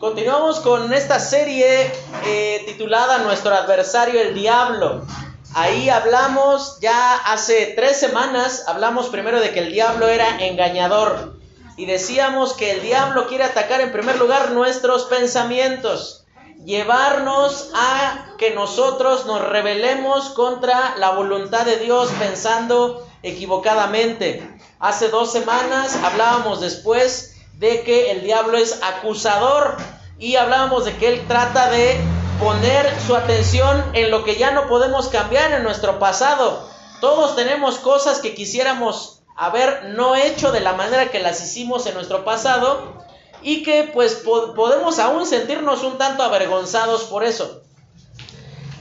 Continuamos con esta serie eh, titulada Nuestro adversario el diablo. Ahí hablamos ya hace tres semanas, hablamos primero de que el diablo era engañador y decíamos que el diablo quiere atacar en primer lugar nuestros pensamientos, llevarnos a que nosotros nos rebelemos contra la voluntad de Dios pensando equivocadamente. Hace dos semanas hablábamos después de que el diablo es acusador y hablábamos de que él trata de poner su atención en lo que ya no podemos cambiar en nuestro pasado. Todos tenemos cosas que quisiéramos haber no hecho de la manera que las hicimos en nuestro pasado y que pues podemos aún sentirnos un tanto avergonzados por eso.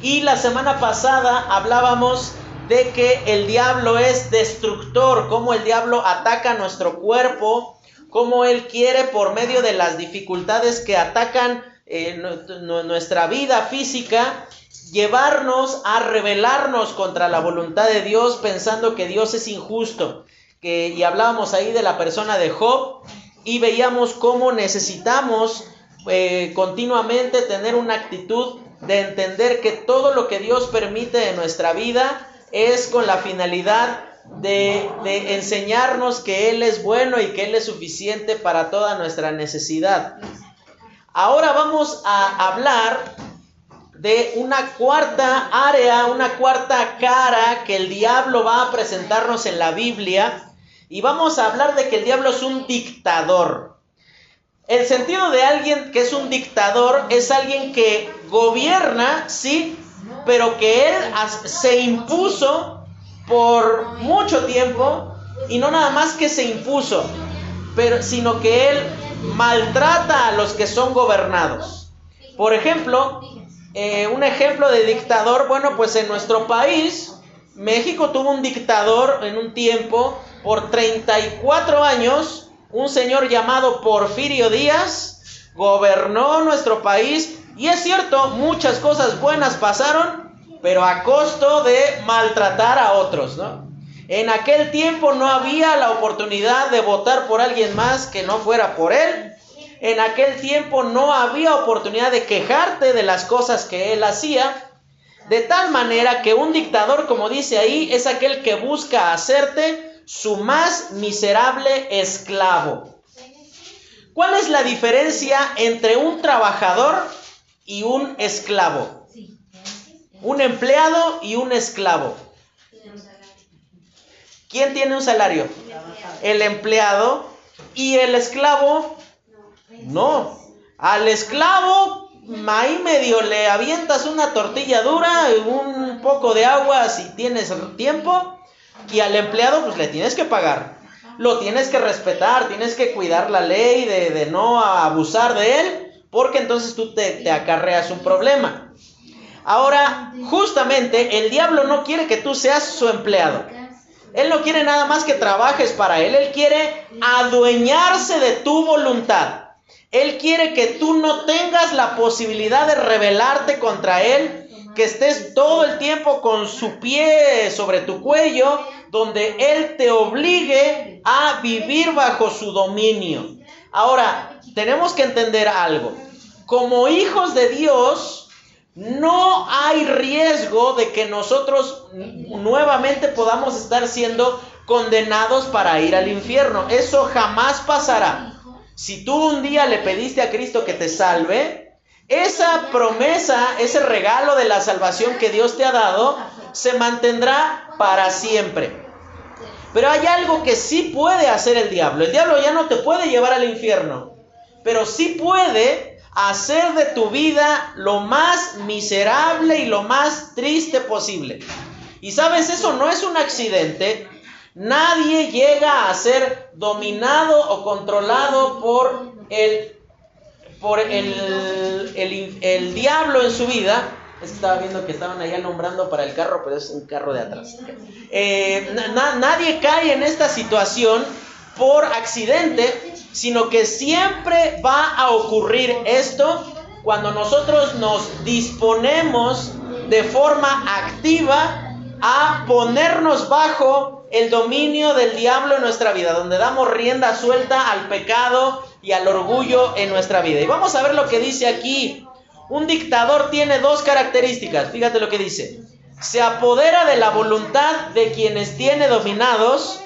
Y la semana pasada hablábamos de que el diablo es destructor, cómo el diablo ataca nuestro cuerpo, cómo Él quiere por medio de las dificultades que atacan eh, nuestra vida física, llevarnos a rebelarnos contra la voluntad de Dios pensando que Dios es injusto. Y hablábamos ahí de la persona de Job y veíamos cómo necesitamos eh, continuamente tener una actitud de entender que todo lo que Dios permite en nuestra vida es con la finalidad de, enseñarnos que Él es bueno y que Él es suficiente para toda nuestra necesidad. Ahora vamos a hablar de una cuarta área, una cuarta cara que el diablo va a presentarnos en la Biblia. Y vamos a hablar de que el diablo es un dictador. El sentido de alguien que es un dictador es alguien que gobierna, sí, pero que él se impuso por mucho tiempo y no nada más que se impuso, pero, sino que él maltrata a los que son gobernados. Por ejemplo, eh, un ejemplo de dictador, bueno, pues en nuestro país, México tuvo un dictador en un tiempo, por 34 años, un señor llamado Porfirio Díaz, gobernó nuestro país y es cierto, muchas cosas buenas pasaron, pero a costo de maltratar a otros, ¿no? En aquel tiempo no había la oportunidad de votar por alguien más que no fuera por él. En aquel tiempo no había oportunidad de quejarte de las cosas que él hacía. De tal manera que un dictador, como dice ahí, es aquel que busca hacerte su más miserable esclavo. ¿Cuál es la diferencia entre un trabajador y un esclavo? Un empleado y un esclavo. ¿Quién tiene un salario? El empleado. ¿Y el esclavo? No. Al esclavo, ahí medio le avientas una tortilla dura, un poco de agua si tienes tiempo. Y al empleado, pues le tienes que pagar. Lo tienes que respetar, tienes que cuidar la ley de, no abusar de él, porque entonces tú te acarreas un problema. Ahora, justamente el diablo no quiere que tú seas su empleado. Él no quiere nada más que trabajes para él. Él quiere adueñarse de tu voluntad. Él quiere que tú no tengas la posibilidad de rebelarte contra él, que estés todo el tiempo con su pie sobre tu cuello, donde él te obligue a vivir bajo su dominio. Ahora, tenemos que entender algo. Como hijos de Dios, no hay riesgo de que nosotros nuevamente podamos estar siendo condenados para ir al infierno. Eso jamás pasará. Si tú un día le pediste a Cristo que te salve, esa promesa, ese regalo de la salvación que Dios te ha dado, se mantendrá para siempre. Pero hay algo que sí puede hacer el diablo. El diablo ya no te puede llevar al infierno, pero sí puede hacer de tu vida lo más miserable y lo más triste posible. Y sabes, eso no es un accidente. Nadie llega a ser dominado o controlado por el, por el, el, diablo en su vida. Estaba viendo que estaban allá nombrando para el carro, pero es un carro de atrás. Eh, nadie cae en esta situación por accidente, sino que siempre va a ocurrir esto cuando nosotros nos disponemos de forma activa a ponernos bajo el dominio del diablo en nuestra vida, donde damos rienda suelta al pecado, y al orgullo en nuestra vida. Y vamos a ver lo que dice aquí. Un dictador tiene dos características. Fíjate lo que dice. Se apodera de la voluntad de quienes tiene dominados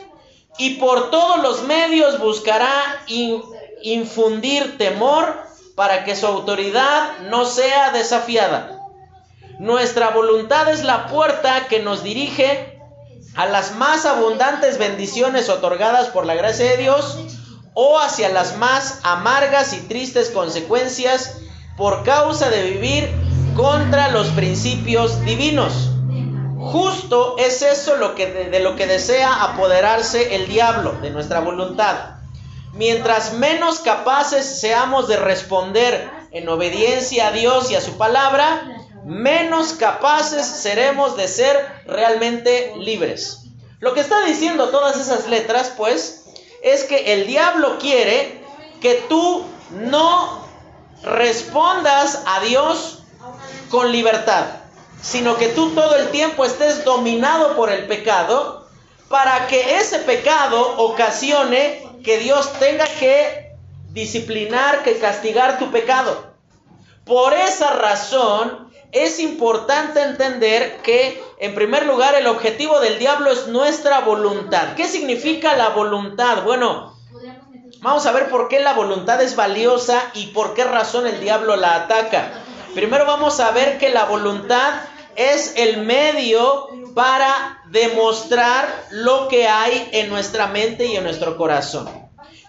y por todos los medios buscará infundir temor para que su autoridad no sea desafiada. Nuestra voluntad es la puerta que nos dirige a las más abundantes bendiciones otorgadas por la gracia de Dios o hacia las más amargas y tristes consecuencias por causa de vivir contra los principios divinos. Justo es eso lo que de, de lo que desea apoderarse el diablo, de nuestra voluntad. Mientras menos capaces seamos de responder en obediencia a Dios y a su palabra, menos capaces seremos de ser realmente libres. Lo que está diciendo todas esas letras, pues, es que el diablo quiere que tú no respondas a Dios con libertad, sino que tú todo el tiempo estés dominado por el pecado para que ese pecado ocasione que Dios tenga que disciplinar, que castigar tu pecado. Por esa razón es importante entender que, en primer lugar, el objetivo del diablo es nuestra voluntad. ¿Qué significa la voluntad? Bueno, vamos a ver por qué la voluntad es valiosa y por qué razón el diablo la ataca. Primero vamos a ver que la voluntad es el medio para demostrar lo que hay en nuestra mente y en nuestro corazón.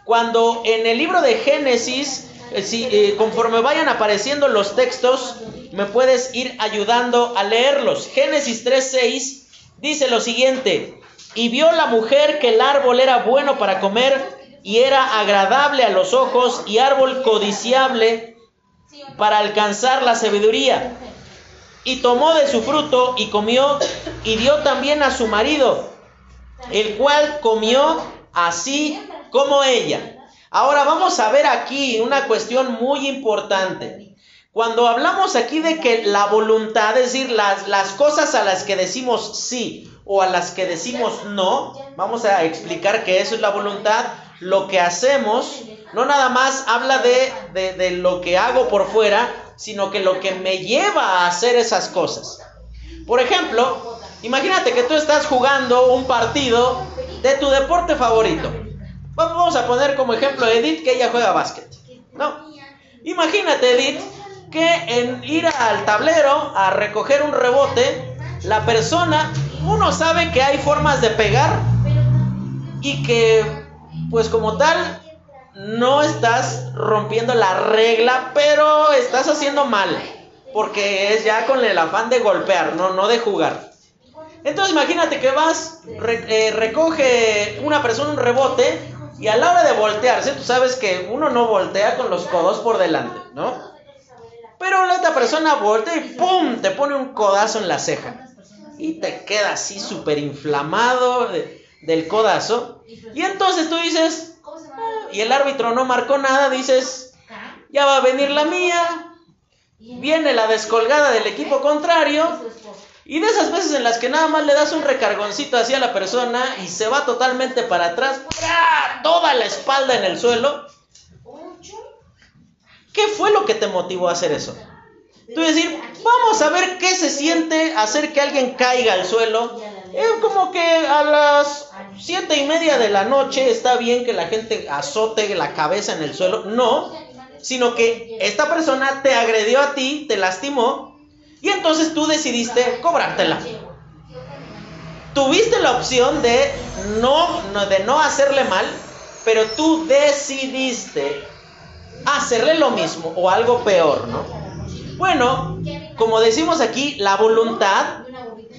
Cuando en el libro de Génesis, eh, si, eh, conforme vayan apareciendo los textos, me puedes ir ayudando a leerlos. Génesis 3:6 dice lo siguiente, y vio la mujer que el árbol era bueno para comer y era agradable a los ojos y árbol codiciable para alcanzar la sabiduría y tomó de su fruto y comió y dio también a su marido, el cual comió así como ella. Ahora vamos a ver aquí una cuestión muy importante. Cuando hablamos aquí de que la voluntad, es decir, las, las cosas a las que decimos sí o a las que decimos no, vamos a explicar que eso es la voluntad, lo que hacemos, no nada más habla de, de, de lo que hago por fuera, sino que lo que me lleva a hacer esas cosas. Por ejemplo, imagínate que tú estás jugando un partido de tu deporte favorito. Vamos a poner como ejemplo a Edith que ella juega básquet. No. Imagínate, Edith, que en ir al tablero a recoger un rebote, la persona, uno sabe que hay formas de pegar y que, pues como tal, no estás rompiendo la regla, pero estás haciendo mal. Porque es ya con el afán de golpear, no, no de jugar. Entonces imagínate que vas, eh, recoge una persona un rebote y a la hora de voltearse, tú sabes que uno no voltea con los codos por delante, ¿no? Pero la otra persona voltea y ¡pum! te pone un codazo en la ceja. Y te queda así súper inflamado del codazo. Y entonces tú dices, y el árbitro no marcó nada, dices, ya va a venir la mía, viene la descolgada del equipo contrario, y de esas veces en las que nada más le das un recargoncito hacia la persona y se va totalmente para atrás, toda la espalda en el suelo, ¿qué fue lo que te motivó a hacer eso? Tú decir, vamos a ver qué se siente hacer que alguien caiga al suelo. Es como que a las siete y media de la noche está bien que la gente azote la cabeza en el suelo. No, sino que esta persona te agredió a ti, te lastimó, y entonces tú decidiste cobrártela. Tuviste la opción de no, de no hacerle mal, pero tú decidiste hacerle lo mismo o algo peor, ¿no? Bueno, como decimos aquí, la voluntad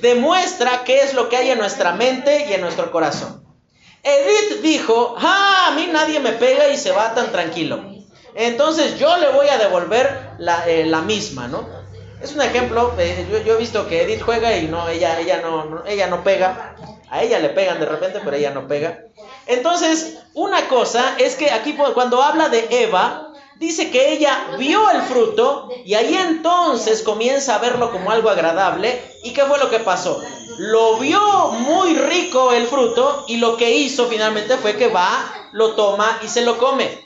demuestra qué es lo que hay en nuestra mente y en nuestro corazón. Edith dijo, ah, a mí nadie me pega y se va tan tranquilo. Entonces yo le voy a devolver la, eh, misma, ¿no? Es un ejemplo, eh, yo, he visto que Edith juega y no, ella, ella no, ella no pega. A ella le pegan de repente, pero ella no pega. Entonces, una cosa es que aquí cuando habla de Eva, dice que ella vio el fruto y ahí entonces comienza a verlo como algo agradable. ¿Y qué fue lo que pasó? Lo vio muy rico el fruto y lo que hizo finalmente fue que va, lo toma y se lo come.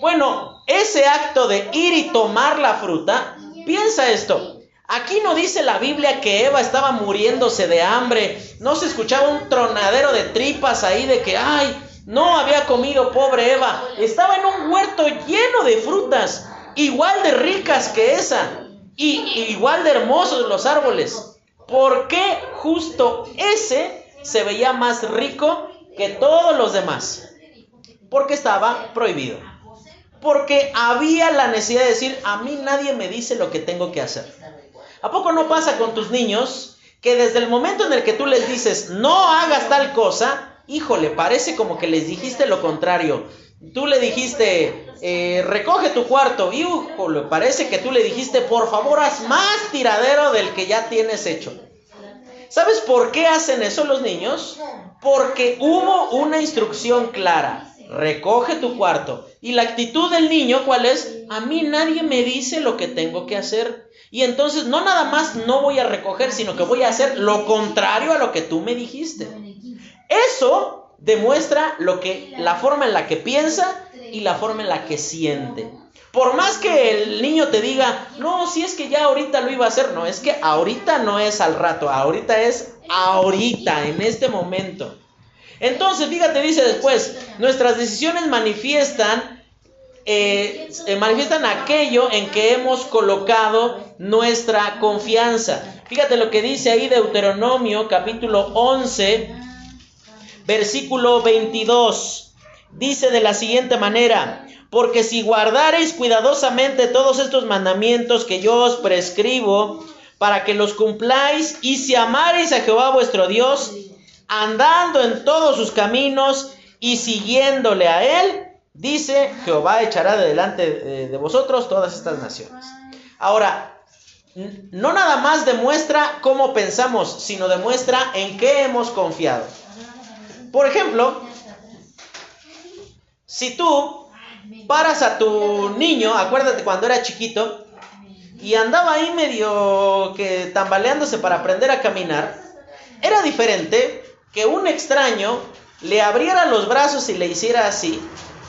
Bueno, ese acto de ir y tomar la fruta, piensa esto. Aquí no dice la Biblia que Eva estaba muriéndose de hambre. No se escuchaba un tronadero de tripas ahí de que, ay, no había comido pobre Eva. Estaba en un huerto lleno de frutas, igual de ricas que esa. Y igual de hermosos los árboles. ¿Por qué justo ese se veía más rico que todos los demás? Porque estaba prohibido. Porque había la necesidad de decir, a mí nadie me dice lo que tengo que hacer. ¿A poco no pasa con tus niños que desde el momento en el que tú les dices, no hagas tal cosa, híjole, parece como que les dijiste lo contrario? Tú le dijiste, eh, recoge tu cuarto. Y parece que tú le dijiste, por favor, haz más tiradero del que ya tienes hecho. ¿Sabes por qué hacen eso los niños? Porque hubo una instrucción clara. Recoge tu cuarto. Y la actitud del niño, ¿cuál es? A mí nadie me dice lo que tengo que hacer. Y entonces no nada más no voy a recoger, sino que voy a hacer lo contrario a lo que tú me dijiste. Eso demuestra lo que, la forma en la que piensa y la forma en la que siente. Por más que el niño te diga, no, si es que ya ahorita lo iba a hacer, no, es que ahorita no es al rato, ahorita es ahorita, en este momento. Entonces, fíjate, dice después, nuestras decisiones manifiestan, eh, eh, manifiestan aquello en que hemos colocado nuestra confianza. Fíjate lo que dice ahí Deuteronomio capítulo 11, versículo 22. Dice de la siguiente manera, porque si guardareis cuidadosamente todos estos mandamientos que yo os prescribo, para que los cumpláis, y si amareis a Jehová vuestro Dios, andando en todos sus caminos y siguiéndole a él, dice, Jehová echará de delante de vosotros todas estas naciones. Ahora, no nada más demuestra cómo pensamos, sino demuestra en qué hemos confiado. Por ejemplo, si tú paras a tu niño, acuérdate cuando era chiquito, y andaba ahí medio que tambaleándose para aprender a caminar, era diferente que un extraño le abriera los brazos y le hiciera así,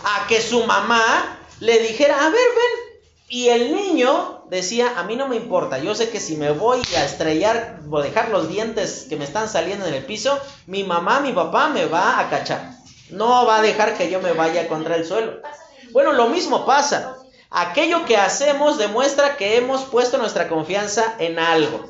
a que su mamá le dijera, a ver, ven. Y el niño decía, a mí no me importa, yo sé que si me voy a estrellar o dejar los dientes que me están saliendo en el piso, mi mamá, mi papá me va a cachar. No va a dejar que yo me vaya contra el suelo. Bueno, lo mismo pasa. Aquello que hacemos demuestra que hemos puesto nuestra confianza en algo.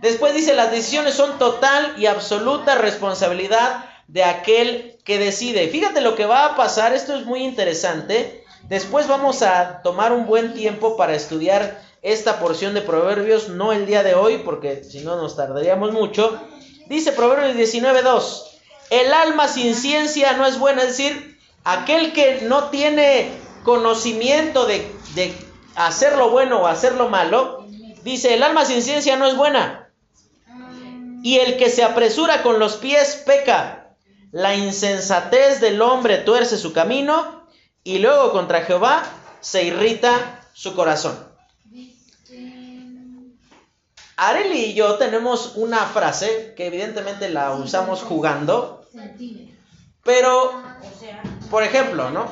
Después dice, las decisiones son total y absoluta responsabilidad de aquel que decide. Fíjate lo que va a pasar, esto es muy interesante. Después vamos a tomar un buen tiempo para estudiar esta porción de Proverbios, no el día de hoy, porque si no nos tardaríamos mucho. Dice Proverbios 19.2, el alma sin ciencia no es buena, es decir, aquel que no tiene conocimiento de, de hacer lo bueno o hacer lo malo, dice, el alma sin ciencia no es buena. Y el que se apresura con los pies peca. La insensatez del hombre tuerce su camino y luego contra Jehová se irrita su corazón. Areli y yo tenemos una frase que evidentemente la usamos jugando, pero, por ejemplo, ¿no?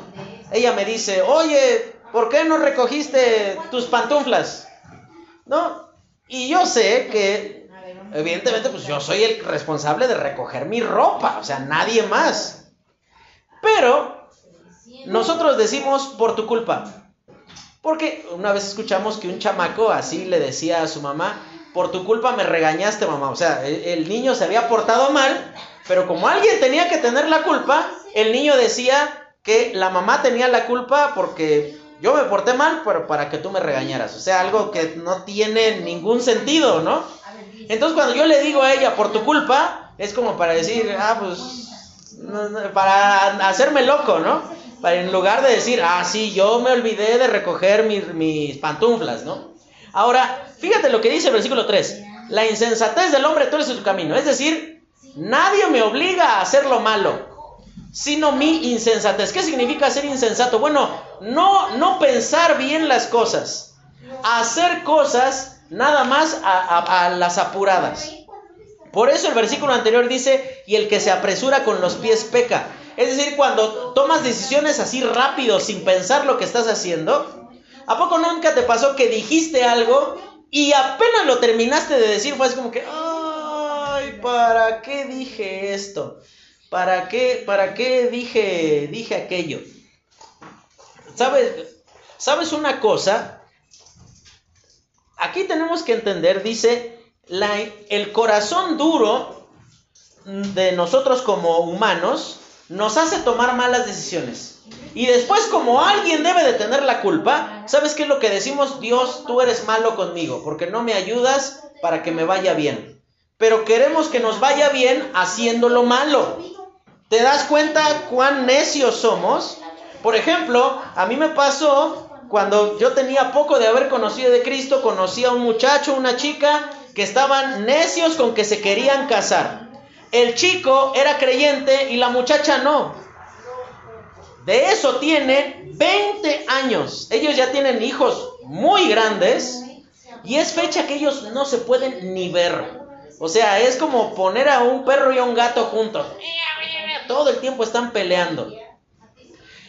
Ella me dice, oye, ¿por qué no recogiste tus pantuflas? ¿No? Y yo sé que, evidentemente, pues yo soy el responsable de recoger mi ropa, o sea, nadie más. Pero nosotros decimos por tu culpa. Porque una vez escuchamos que un chamaco así le decía a su mamá, por tu culpa me regañaste, mamá. O sea, el, niño se había portado mal, pero como alguien tenía que tener la culpa, el niño decía que la mamá tenía la culpa porque yo me porté mal, pero para que tú me regañaras. O sea, algo que no tiene ningún sentido, ¿no? Entonces cuando yo le digo a ella, por tu culpa, es como para decir, ah, pues, para hacerme loco, ¿no? Para en lugar de decir, ah, sí, yo me olvidé de recoger mis, mis pantuflas, ¿no? Ahora, fíjate lo que dice el versículo 3. La insensatez del hombre tuerce su camino. Es decir, nadie me obliga a hacer lo malo, sino mi insensatez. ¿Qué significa ser insensato? Bueno, no, no pensar bien las cosas. Hacer cosas nada más a, a las apuradas. Por eso el versículo anterior dice, y el que se apresura con los pies peca. Es decir, cuando tomas decisiones así rápido sin pensar lo que estás haciendo, ¿a poco nunca te pasó que dijiste algo y apenas lo terminaste de decir fue así como que, ay, ¿para qué dije esto? ¿Para qué, para qué dije, dije aquello? ¿Sabes, ¿Sabes una cosa? Aquí tenemos que entender, dice, el corazón duro de nosotros como humanos nos hace tomar malas decisiones. Y después como alguien debe de tener la culpa, ¿sabes qué es lo que decimos? Dios, tú eres malo conmigo porque no me ayudas para que me vaya bien. Pero queremos que nos vaya bien haciendo lo malo. ¿Te das cuenta cuán necios somos? Por ejemplo, a mí me pasó cuando yo tenía poco de haber conocido de Cristo, conocí a un muchacho, una chica, que estaban necios con que se querían casar. El chico era creyente y la muchacha no. De eso tiene 20 años. Ellos ya tienen hijos muy grandes y es fecha que ellos no se pueden ni ver. O sea, es como poner a un perro y a un gato juntos. Todo el tiempo están peleando.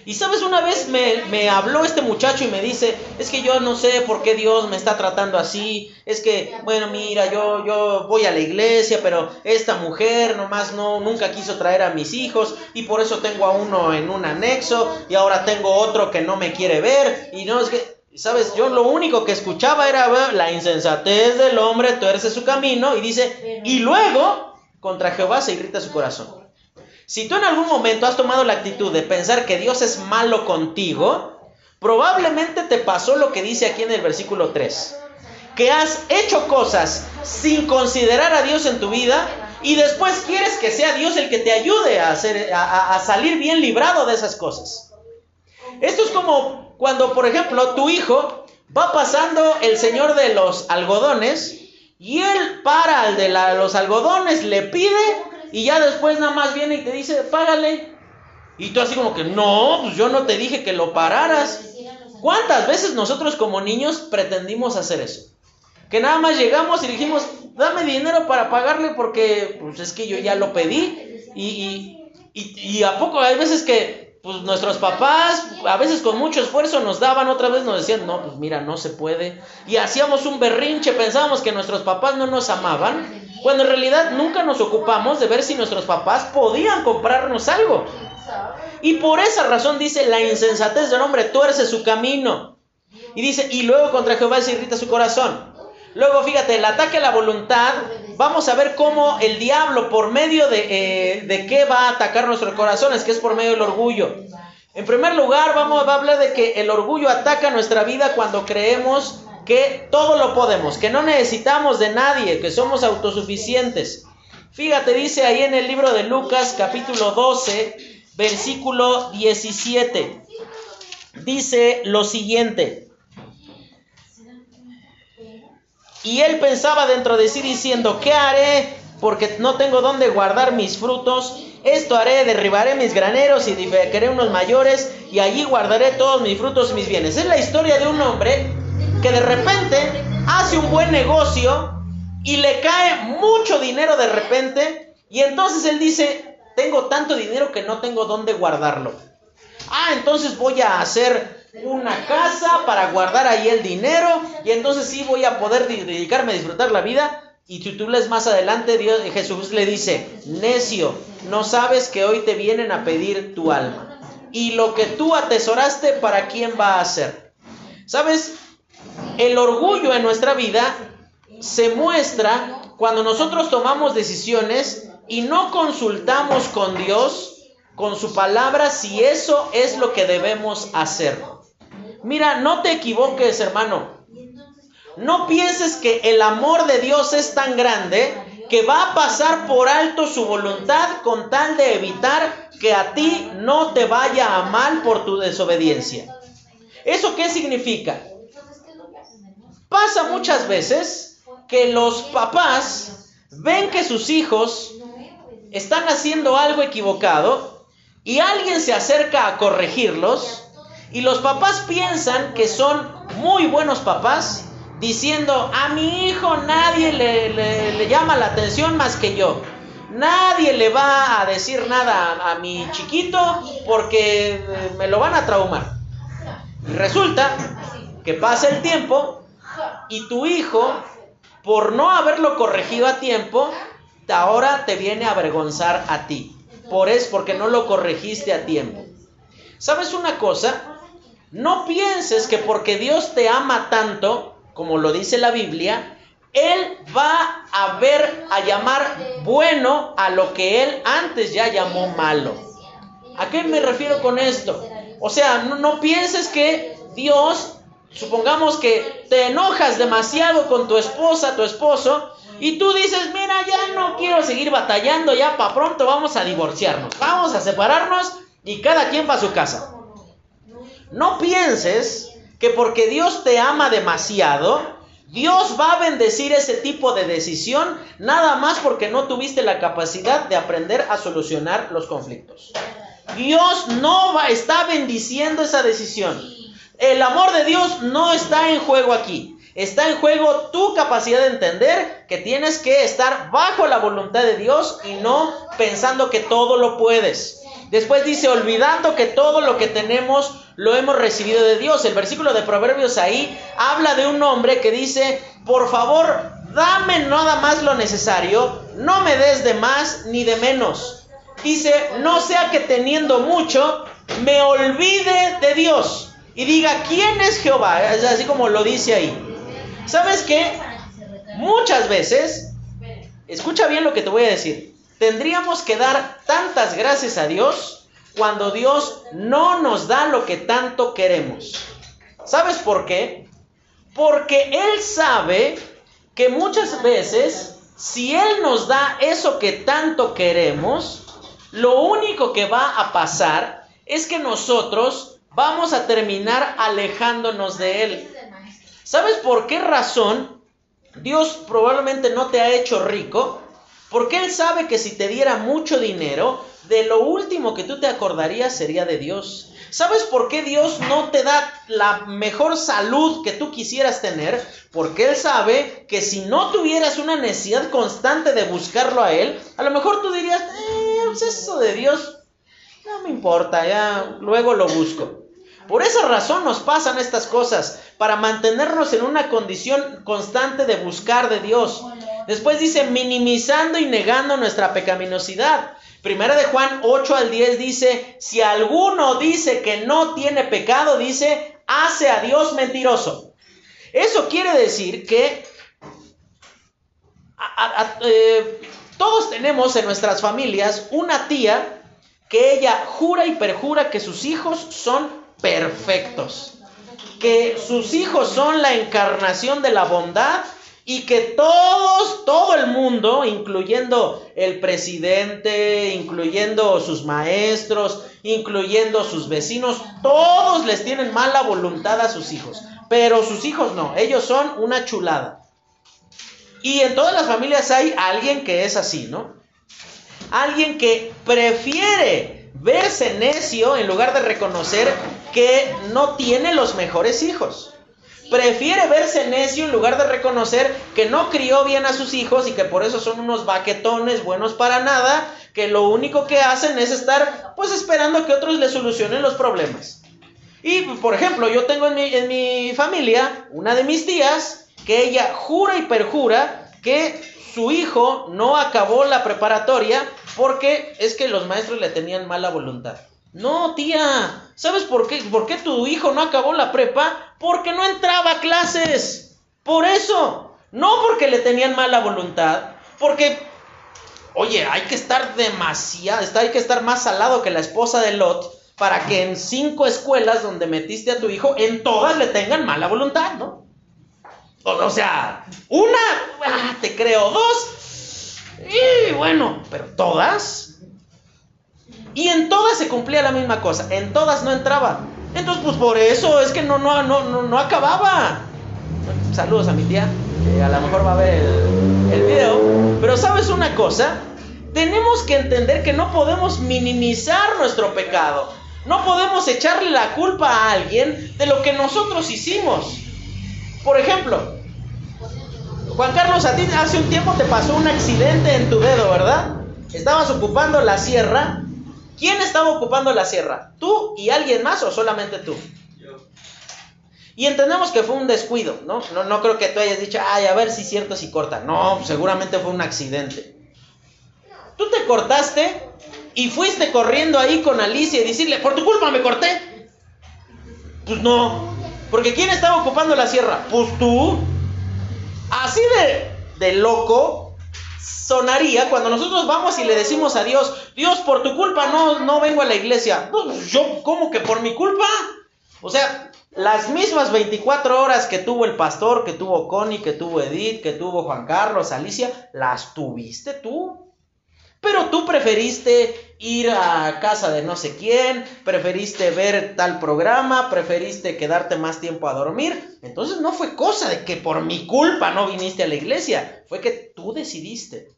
Y sabes, una vez me, habló este muchacho y me dice, es que yo no sé por qué Dios me está tratando así, es que, bueno, mira, yo, yo voy a la iglesia, pero esta mujer nomás no, nunca quiso traer a mis hijos y por eso tengo a uno en un anexo y ahora tengo otro que no me quiere ver. Y no es que, sabes, yo lo único que escuchaba era la insensatez del hombre tuerce su camino y dice, y luego contra Jehová se irrita su corazón. Si tú en algún momento has tomado la actitud de pensar que Dios es malo contigo, probablemente te pasó lo que dice aquí en el versículo 3. Que has hecho cosas sin considerar a Dios en tu vida y después quieres que sea Dios el que te ayude a, salir bien librado de esas cosas. Esto es como cuando, por ejemplo, tu hijo va pasando el señor de los algodones y él para al de los algodones, le pide y ya después nada más viene y te dice, págale. Y tú así como que, no, pues yo no te dije que lo pararas. ¿Cuántas veces nosotros como niños pretendimos hacer eso? Que nada más llegamos y dijimos, dame dinero para pagarle porque pues es que yo ya lo pedí. Y, y, y a poco hay veces que pues nuestros papás, a veces con mucho esfuerzo, nos daban, otra vez nos decían, no, pues mira, no se puede. Y hacíamos un berrinche, pensábamos que nuestros papás no nos amaban cuando en realidad nunca nos ocupamos de ver si nuestros papás podían comprarnos algo. Y por esa razón dice, la insensatez del hombre tuerce su camino. Y dice, y luego contra Jehová se irrita su corazón. Luego, fíjate, el ataque a la voluntad, vamos a ver cómo el diablo, por medio de, eh, de qué va a atacar nuestros corazones, que es por medio del orgullo. En primer lugar, vamos a hablar de que el orgullo ataca nuestra vida cuando creemos que todo lo podemos, que no necesitamos de nadie, que somos autosuficientes. Fíjate, dice ahí en el libro de Lucas capítulo 12, versículo 17. Dice lo siguiente. Y él pensaba dentro de sí diciendo, ¿qué haré? Porque no tengo dónde guardar mis frutos. Esto haré, derribaré mis graneros y edificaré unos mayores y allí guardaré todos mis frutos y mis bienes. Es la historia de un hombre que de repente hace un buen negocio y le cae mucho dinero de repente y entonces él dice, tengo tanto dinero que no tengo dónde guardarlo. Ah, entonces voy a hacer una casa para guardar ahí el dinero y entonces sí voy a poder dedicarme a disfrutar la vida. Y si tú lees más adelante, Dios, Jesús le dice, necio, no sabes que hoy te vienen a pedir tu alma. Y lo que tú atesoraste, ¿para quién va a ser? ¿Sabes? El orgullo en nuestra vida se muestra cuando nosotros tomamos decisiones y no consultamos con Dios, con su palabra, si eso es lo que debemos hacer. Mira, no te equivoques, hermano. No pienses que el amor de Dios es tan grande que va a pasar por alto su voluntad con tal de evitar que a ti no te vaya a mal por tu desobediencia. ¿Eso qué significa? Pasa muchas veces que los papás ven que sus hijos están haciendo algo equivocado y alguien se acerca a corregirlos y los papás piensan que son muy buenos papás diciendo a mi hijo nadie le, llama la atención más que yo. nadie le va a decir nada a, mi chiquito porque eh, me lo van a traumar. Y resulta que pasa el tiempo y tu hijo, por no haberlo corregido a tiempo, ahora te viene a avergonzar a ti. Por eso, porque no lo corregiste a tiempo. ¿Sabes una cosa? No pienses que porque Dios te ama tanto, como lo dice la Biblia, Él va a ver, a llamar bueno a lo que Él antes ya llamó malo. ¿A qué me refiero con esto? O sea, no, pienses que Dios, supongamos que te enojas demasiado con tu esposa, tu esposo, y tú dices, mira, ya no quiero seguir batallando, ya para pronto vamos a divorciarnos, vamos a separarnos y cada quien va a su casa. No pienses que porque Dios te ama demasiado, Dios va a bendecir ese tipo de decisión nada más porque no tuviste la capacidad de aprender a solucionar los conflictos. Dios no está bendiciendo esa decisión. El amor de Dios no está en juego aquí. Está en juego tu capacidad de entender que tienes que estar bajo la voluntad de Dios y no pensando que todo lo puedes. Después dice, olvidando que todo lo que tenemos lo hemos recibido de Dios. El versículo de Proverbios ahí habla de un hombre que dice, por favor, dame nada más lo necesario, no me des de más ni de menos. Dice, no sea que teniendo mucho, me olvide de Dios y diga, ¿quién es Jehová? Así como lo dice ahí. ¿Sabes qué? Muchas veces, escucha bien lo que te voy a decir, tendríamos que dar tantas gracias a Dios cuando Dios no nos da lo que tanto queremos. ¿Sabes por qué? Porque Él sabe que muchas veces, si Él nos da eso que tanto queremos, lo único que va a pasar es que nosotros vamos a terminar alejándonos de Él. ¿Sabes por qué razón Dios probablemente no te ha hecho rico? Porque Él sabe que si te diera mucho dinero, de lo último que tú te acordarías sería de Dios. ¿Sabes por qué Dios no te da la mejor salud que tú quisieras tener? Porque Él sabe que si no tuvieras una necesidad constante de buscarlo a Él, a lo mejor tú dirías, eh, pues eso de Dios no me importa, ya luego lo busco. Por esa razón nos pasan estas cosas, para mantenernos en una condición constante de buscar de Dios. Después dice, minimizando y negando nuestra pecaminosidad. Primera de Juan 8 al 10 dice, si alguno dice que no tiene pecado, dice, hace a Dios mentiroso. Eso quiere decir que eh, todos tenemos en nuestras familias una tía que ella jura y perjura que sus hijos son perfectos, que sus hijos son la encarnación de la bondad y que todos, todo el mundo, incluyendo el presidente, incluyendo sus maestros, incluyendo sus vecinos, todos les tienen mala voluntad a sus hijos, pero sus hijos no, ellos son una chulada. Y en todas las familias hay alguien que es así, ¿no? Alguien que prefiere verse necio en lugar de reconocer que no tiene los mejores hijos. Prefiere verse necio en lugar de reconocer que no crió bien a sus hijos y que por eso son unos baquetones buenos para nada, que lo único que hacen es estar pues esperando que otros le solucionen los problemas. Y por ejemplo, yo tengo en mi, en mi familia una de mis tías que ella jura y perjura que su hijo no acabó la preparatoria porque es que los maestros le tenían mala voluntad. No, tía, ¿sabes por qué? ¿Por qué tu hijo no acabó la prepa? Porque no entraba a clases. Por eso. No porque le tenían mala voluntad. Porque, oye, hay que estar demasiado, hay que estar más salado que la esposa de Lot para que en cinco escuelas donde metiste a tu hijo, en todas le tengan mala voluntad, ¿no? O, sea, una, te creo, dos, y bueno, pero todas, y en todas se cumplía la misma cosa, en todas no entraba. Entonces, pues por eso es que no, no, no, no, acababa. Saludos a mi tía, que a lo mejor va a ver el, el video. Pero sabes una cosa, tenemos que entender que no podemos minimizar nuestro pecado. No podemos echarle la culpa a alguien de lo que nosotros hicimos. Por ejemplo, Juan Carlos, a ti hace un tiempo te pasó un accidente en tu dedo, ¿verdad? estabas ocupando la sierra. ¿Quién estaba ocupando la sierra? ¿Tú y alguien más o solamente tú? Y entendemos que fue un descuido, ¿no? ¿no? No creo que tú hayas dicho, ay, a ver si es cierto si corta. No, seguramente fue un accidente. Tú te cortaste y fuiste corriendo ahí con Alicia y decirle, por tu culpa me corté. Pues no, porque ¿quién estaba ocupando la sierra? Pues tú. Así de, de loco sonaría cuando nosotros vamos y le decimos a Dios, Dios, por tu culpa no, no vengo a la iglesia. Pues yo, ¿cómo que por mi culpa? O sea, las mismas 24 horas que tuvo el pastor, que tuvo Connie, que tuvo Edith, que tuvo Juan Carlos, Alicia, las tuviste tú. Pero tú preferiste ir a casa de no sé quién, preferiste ver tal programa, preferiste quedarte más tiempo a dormir. Entonces no fue cosa de que por mi culpa no viniste a la iglesia, fue que tú decidiste.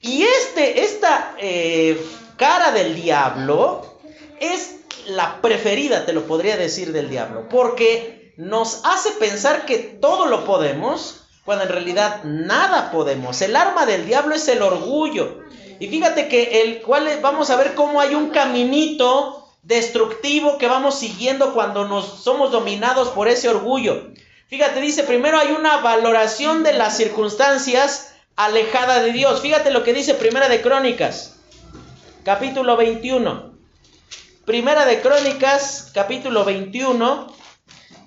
Y este, esta eh, cara del diablo es la preferida, te lo podría decir, del diablo, porque nos hace pensar que todo lo podemos, cuando en realidad nada podemos. El arma del diablo es el orgullo. Y fíjate que el cual vamos a ver cómo hay un caminito destructivo que vamos siguiendo cuando nos somos dominados por ese orgullo. Fíjate, dice, primero hay una valoración de las circunstancias alejada de Dios. Fíjate lo que dice Primera de Crónicas, capítulo 21. Primera de Crónicas, capítulo 21,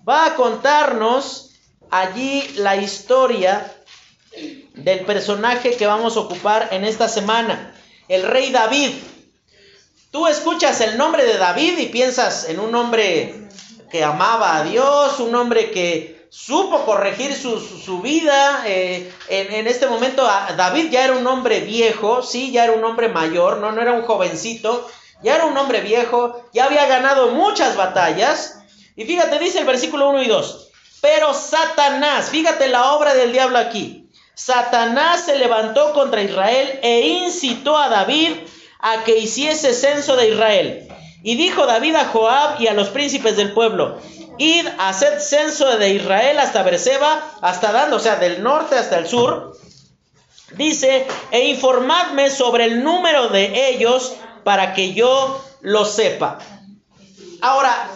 va a contarnos allí la historia del personaje que vamos a ocupar en esta semana, el rey David. Tú escuchas el nombre de David y piensas en un hombre que amaba a Dios, un hombre que supo corregir su, vida. Eh, en, este momento David ya era un hombre viejo, sí, ya era un hombre mayor, no, no era un jovencito, ya era un hombre viejo, ya había ganado muchas batallas. Y fíjate, dice el versículo 1 y 2. Pero Satanás, fíjate la obra del diablo aquí. Satanás se levantó contra Israel e incitó a David a que hiciese censo de Israel. Y dijo David a Joab y a los príncipes del pueblo, id a hacer censo de Israel hasta Berseba, hasta Dan, o sea, del norte hasta el sur. Dice, e informadme sobre el número de ellos para que yo lo sepa. Ahora,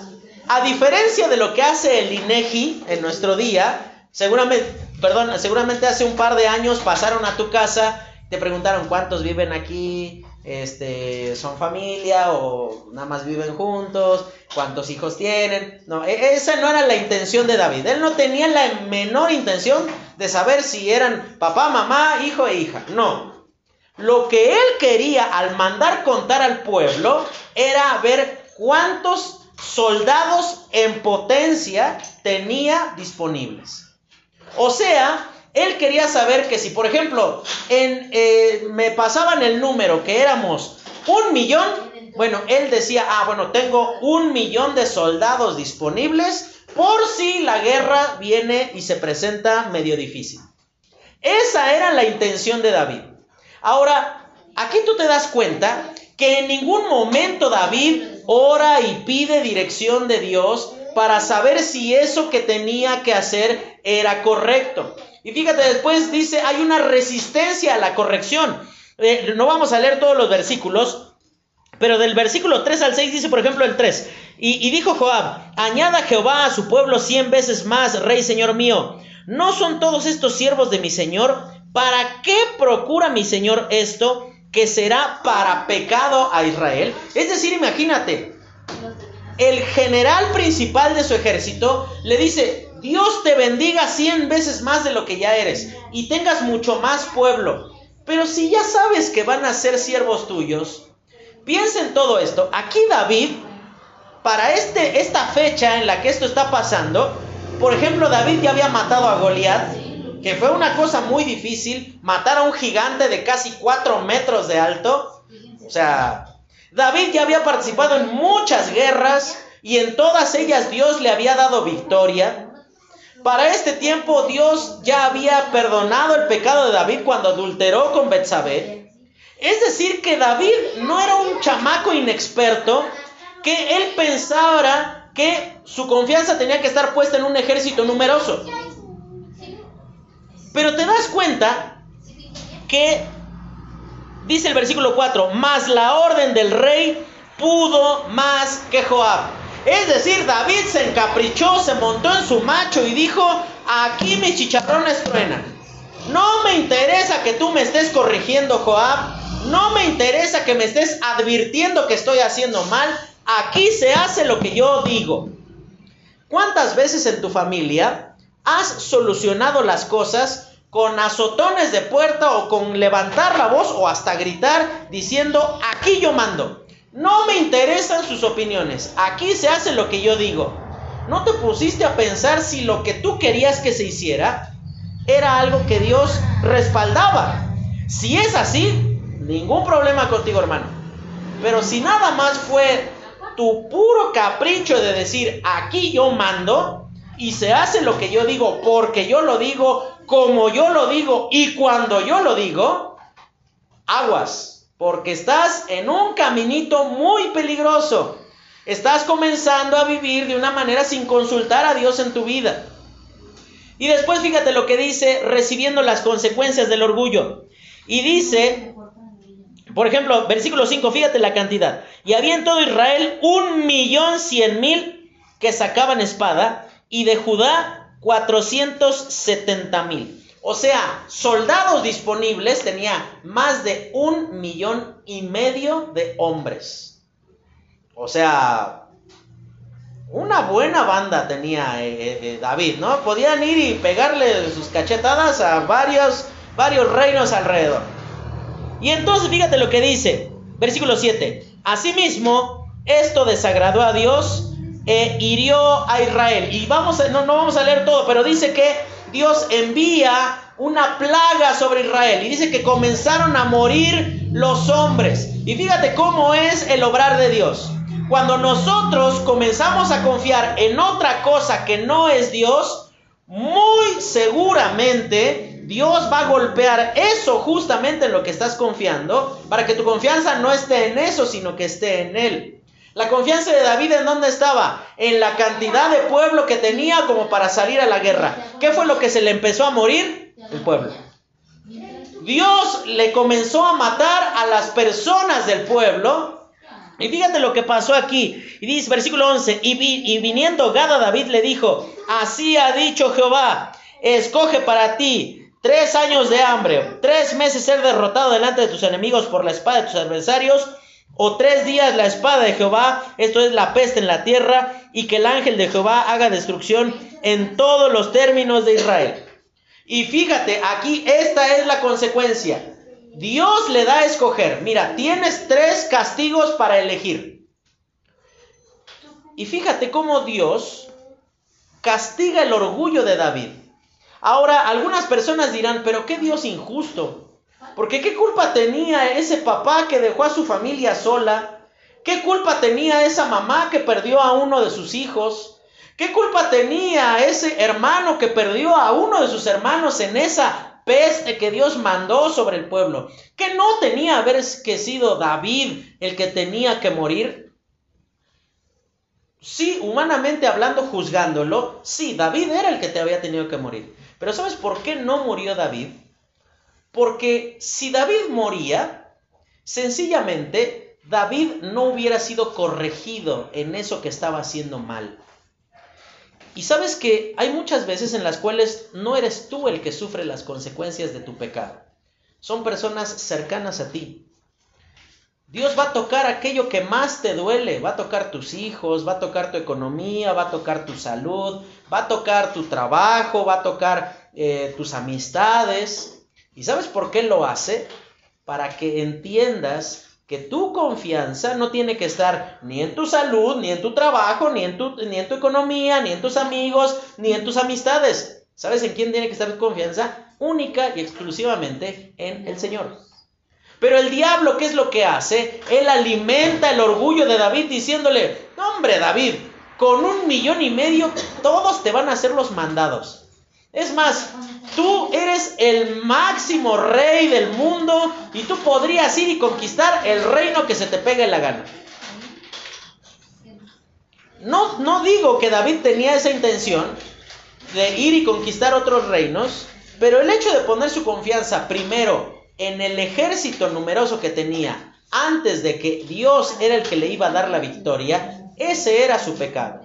a diferencia de lo que hace el INEGI en nuestro día, seguramente perdón, seguramente hace un par de años pasaron a tu casa, te preguntaron cuántos viven aquí, este, son familia o nada más viven juntos, cuántos hijos tienen. No, e, esa no era la intención de David. Él no tenía la menor intención de saber si eran papá, mamá, hijo e hija. No. Lo que él quería al mandar contar al pueblo era ver cuántos soldados en potencia tenía disponibles. O sea, él quería saber que si, por ejemplo, en, eh, me pasaban el número que éramos un millón, bueno, él decía, ah, bueno, tengo un millón de soldados disponibles por si la guerra viene y se presenta medio difícil. Esa era la intención de David. Ahora, aquí tú te das cuenta que en ningún momento David ora y pide dirección de Dios para saber si eso que tenía que hacer era correcto. Y fíjate, después dice, hay una resistencia a la corrección. Eh, no vamos a leer todos los versículos, pero del versículo 3 al 6 dice, por ejemplo, el 3. Y, y dijo Joab, añada Jehová a su pueblo cien veces más, rey señor mío. ¿No son todos estos siervos de mi señor? ¿Para qué procura mi señor esto que será para pecado a Israel? Es decir, imagínate, el general principal de su ejército le dice, Dios te bendiga cien veces más de lo que ya eres y tengas mucho más pueblo. Pero si ya sabes que van a ser siervos tuyos, piensa en todo esto. Aquí David, para este, esta fecha en la que esto está pasando, por ejemplo, David ya había matado a Goliat, que fue una cosa muy difícil, matar a un gigante de casi cuatro metros de alto. O sea, David ya había participado en muchas guerras y en todas ellas Dios le había dado victoria. Para este tiempo Dios ya había perdonado el pecado de David cuando adulteró con Betsabé. Es decir, que David no era un chamaco inexperto que él pensara que su confianza tenía que estar puesta en un ejército numeroso. Pero te das cuenta que Dice el versículo 4, más la orden del rey pudo más que Joab. Es decir, David se encaprichó, se montó en su macho y dijo, aquí mis chicharrones truenan. No me interesa que tú me estés corrigiendo, Joab. No me interesa que me estés advirtiendo que estoy haciendo mal. Aquí se hace lo que yo digo. ¿Cuántas veces en tu familia has solucionado las cosas con azotones de puerta o con levantar la voz o hasta gritar diciendo, aquí yo mando? No me interesan sus opiniones. Aquí se hace lo que yo digo. ¿No te pusiste a pensar si lo que tú querías que se hiciera era algo que Dios respaldaba? Si es así, ningún problema contigo, hermano. Pero si nada más fue tu puro capricho de decir, aquí yo mando, y se hace lo que yo digo porque yo lo digo, como yo lo digo y cuando yo lo digo, aguas porque estás en un caminito muy peligroso. Estás comenzando a vivir de una manera sin consultar a Dios en tu vida. Y después fíjate lo que dice, recibiendo las consecuencias del orgullo. Y dice, por ejemplo, versículo 5, fíjate la cantidad. Y había en todo Israel un millón cien mil que sacaban espada, y de Judá cuatrocientos setenta mil. O sea, soldados disponibles tenía más de un millón y medio de hombres. O sea, una buena banda tenía eh, eh, eh, David, ¿no? Podían ir y pegarle sus cachetadas a varios, varios reinos alrededor. Y entonces fíjate lo que dice, versículo 7. Asimismo, esto desagradó a Dios e hirió a Israel. Y vamos a, no, no vamos a leer todo, pero dice que Dios envía una plaga sobre Israel y dice que comenzaron a morir los hombres. Y fíjate cómo es el obrar de Dios. Cuando nosotros comenzamos a confiar en otra cosa que no es Dios, muy seguramente Dios va a golpear eso justamente en lo que estás confiando, para que tu confianza no esté en eso, sino que esté en Él. La confianza de David en dónde estaba? En la cantidad de pueblo que tenía como para salir a la guerra. ¿Qué fue lo que se le empezó a morir? El pueblo. Dios le comenzó a matar a las personas del pueblo. Y fíjate lo que pasó aquí. Y dice, versículo 11, y, y viniendo Gad a David le dijo, así ha dicho Jehová, escoge para ti tres años de hambre, tres meses ser derrotado delante de tus enemigos por la espada de tus adversarios o tres días la espada de Jehová, esto es la peste en la tierra, y que el ángel de Jehová haga destrucción en todos los términos de Israel. Y fíjate, aquí esta es la consecuencia. Dios le da a escoger. Mira, tienes tres castigos para elegir. Y fíjate cómo Dios castiga el orgullo de David. Ahora, algunas personas dirán, pero qué Dios injusto. Porque ¿qué culpa tenía ese papá que dejó a su familia sola? ¿Qué culpa tenía esa mamá que perdió a uno de sus hijos? ¿Qué culpa tenía ese hermano que perdió a uno de sus hermanos en esa peste que Dios mandó sobre el pueblo? ¿Que no tenía haber sido David el que tenía que morir? Sí, humanamente hablando, juzgándolo, sí, David era el que te había tenido que morir. Pero ¿sabes por qué no murió David? Porque si David moría, sencillamente David no hubiera sido corregido en eso que estaba haciendo mal. Y sabes que hay muchas veces en las cuales no eres tú el que sufre las consecuencias de tu pecado. Son personas cercanas a ti. Dios va a tocar aquello que más te duele, va a tocar tus hijos, va a tocar tu economía, va a tocar tu salud, va a tocar tu trabajo, va a tocar eh, tus amistades. ¿Y sabes por qué lo hace? Para que entiendas que tu confianza no tiene que estar ni en tu salud, ni en tu trabajo, ni en tu, ni en tu economía, ni en tus amigos, ni en tus amistades. ¿Sabes en quién tiene que estar tu confianza? Única y exclusivamente en el Señor. Pero el diablo, ¿qué es lo que hace? Él alimenta el orgullo de David diciéndole, hombre David, con un millón y medio todos te van a hacer los mandados. Es más, tú eres el máximo rey del mundo y tú podrías ir y conquistar el reino que se te pegue la gana. No, no digo que David tenía esa intención de ir y conquistar otros reinos, pero el hecho de poner su confianza primero en el ejército numeroso que tenía antes de que Dios era el que le iba a dar la victoria, ese era su pecado.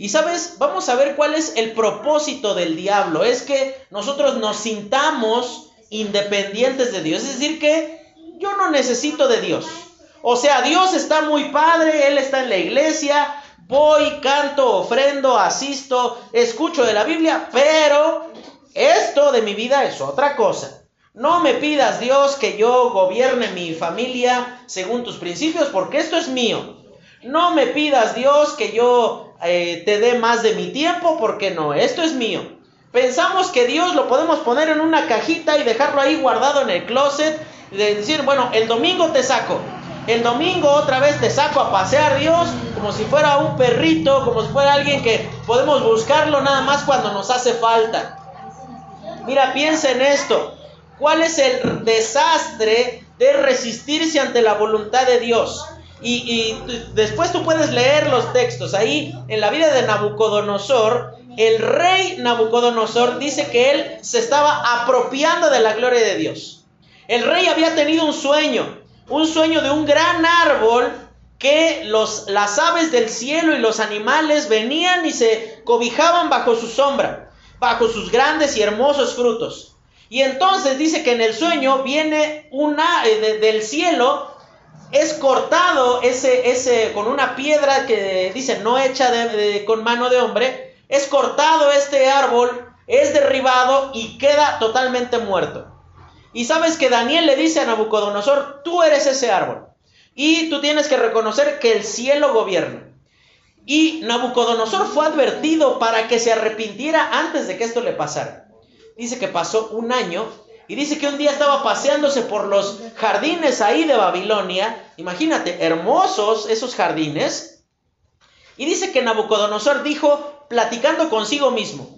Y sabes, vamos a ver cuál es el propósito del diablo. Es que nosotros nos sintamos independientes de Dios. Es decir, que yo no necesito de Dios. O sea, Dios está muy padre, Él está en la iglesia, voy, canto, ofrendo, asisto, escucho de la Biblia, pero esto de mi vida es otra cosa. No me pidas, Dios, que yo gobierne mi familia según tus principios, porque esto es mío. No me pidas, Dios, que yo eh, te dé más de mi tiempo, porque no, esto es mío. Pensamos que Dios lo podemos poner en una cajita y dejarlo ahí guardado en el closet y decir, bueno, el domingo te saco. El domingo otra vez te saco a pasear Dios como si fuera un perrito, como si fuera alguien que podemos buscarlo nada más cuando nos hace falta. Mira, piensa en esto. ¿Cuál es el desastre de resistirse ante la voluntad de Dios? Y, después tú puedes leer los textos. Ahí en la vida de Nabucodonosor, el rey Nabucodonosor dice que él se estaba apropiando de la gloria de Dios. El rey había tenido un sueño, un sueño de un gran árbol que los, las aves del cielo y los animales venían y se cobijaban bajo su sombra, bajo sus grandes y hermosos frutos. Y entonces dice que en el sueño viene una eh, del cielo es cortado ese, ese, con una piedra que dice no hecha con mano de hombre, es cortado este árbol, es derribado y queda totalmente muerto. Y sabes que Daniel le dice a Nabucodonosor, tú eres ese árbol. Y tú tienes que reconocer que el cielo gobierna. Y Nabucodonosor fue advertido para que se arrepintiera antes de que esto le pasara. Dice que pasó un año y dice que un día estaba paseándose por los jardines ahí de Babilonia. Imagínate, hermosos esos jardines. Y dice que Nabucodonosor dijo, platicando consigo mismo,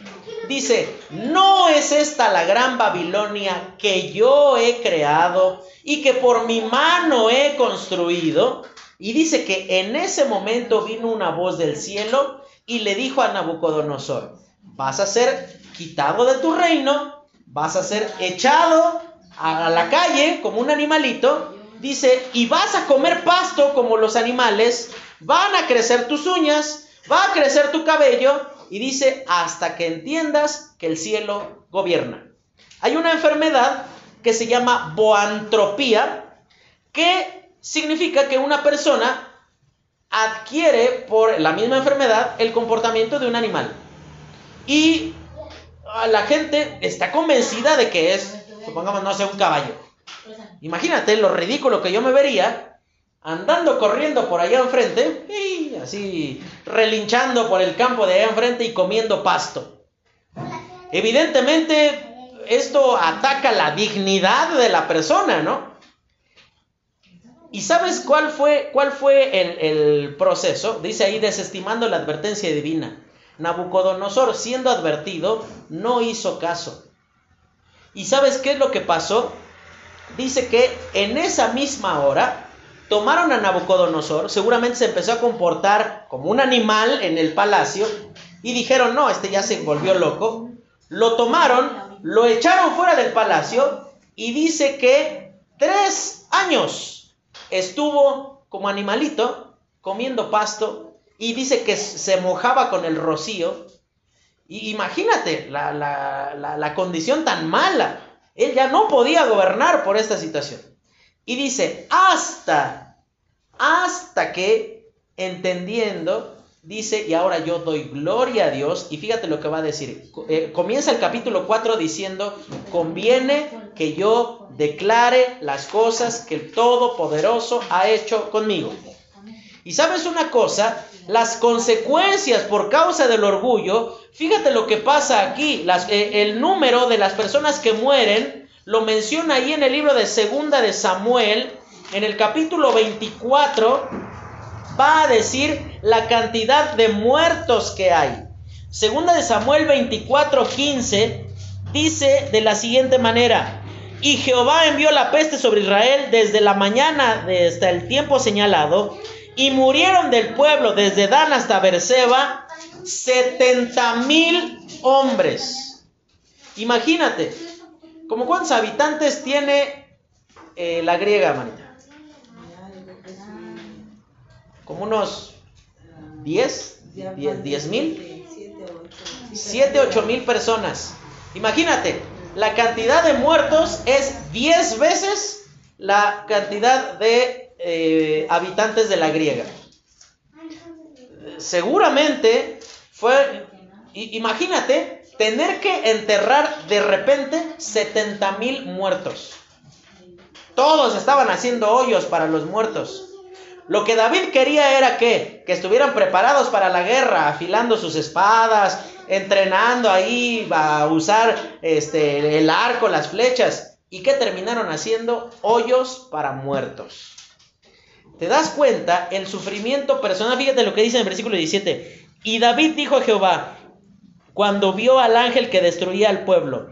dice, ¿no es esta la gran Babilonia que yo he creado y que por mi mano he construido? Y dice que en ese momento vino una voz del cielo y le dijo a Nabucodonosor, vas a ser quitado de tu reino vas a ser echado a la calle como un animalito, dice, y vas a comer pasto como los animales, van a crecer tus uñas, va a crecer tu cabello, y dice, hasta que entiendas que el cielo gobierna. Hay una enfermedad que se llama boantropía, que significa que una persona adquiere por la misma enfermedad el comportamiento de un animal. Y la gente está convencida de que es, supongamos, no sé, un caballo. Imagínate lo ridículo que yo me vería andando corriendo por allá enfrente y así relinchando por el campo de allá enfrente y comiendo pasto. Evidentemente, esto ataca la dignidad de la persona, ¿no? ¿Y sabes cuál fue, cuál fue el, el proceso? Dice ahí, desestimando la advertencia divina. Nabucodonosor, siendo advertido, no hizo caso. ¿Y sabes qué es lo que pasó? Dice que en esa misma hora tomaron a Nabucodonosor, seguramente se empezó a comportar como un animal en el palacio y dijeron, no, este ya se volvió loco. Lo tomaron, lo echaron fuera del palacio y dice que tres años estuvo como animalito comiendo pasto y dice que se mojaba con el rocío. Y imagínate la, la, condición tan mala. Él ya no podía gobernar por esta situación. Y dice, hasta, hasta que, entendiendo, dice, y ahora yo doy gloria a Dios, y fíjate lo que va a decir. Eh, comienza el capítulo 4 diciendo, conviene que yo declare las cosas que el Todopoderoso ha hecho conmigo. Y sabes una cosa, las consecuencias por causa del orgullo, fíjate lo que pasa aquí, eh, el número de las personas que mueren, lo menciona ahí en el libro de Segunda de Samuel, en el capítulo 24, va a decir la cantidad de muertos que hay. Segunda de Samuel 24, 15, dice de la siguiente manera, y Jehová envió la peste sobre Israel desde la mañana hasta el tiempo señalado, y murieron del pueblo desde Dan hasta Berseba 70 mil hombres. Imagínate, ¿Cómo cuántos habitantes tiene eh, la griega, manita? Como unos 10, 10 mil. 7, 8 mil personas. Imagínate, la cantidad de muertos es 10 veces la cantidad de eh, habitantes de la griega. Seguramente fue, imagínate, tener que enterrar de repente 70 mil muertos. Todos estaban haciendo hoyos para los muertos. Lo que David quería era que, estuvieran preparados para la guerra, afilando sus espadas, entrenando ahí a usar este, el arco, las flechas. ¿Y qué terminaron haciendo? Hoyos para muertos. ¿Te das cuenta? El sufrimiento personal, fíjate lo que dice en el versículo 17. Y David dijo a Jehová, cuando vio al ángel que destruía al pueblo,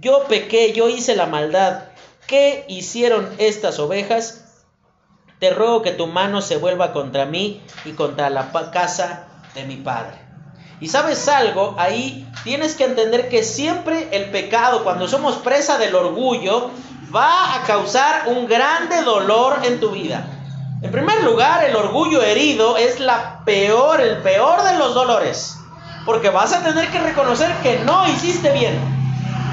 yo pequé, yo hice la maldad. ¿Qué hicieron estas ovejas? Te ruego que tu mano se vuelva contra mí y contra la casa de mi padre. Y sabes algo, ahí tienes que entender que siempre el pecado, cuando somos presa del orgullo, va a causar un grande dolor en tu vida. En primer lugar, el orgullo herido es la peor, el peor de los dolores. Porque vas a tener que reconocer que no hiciste bien.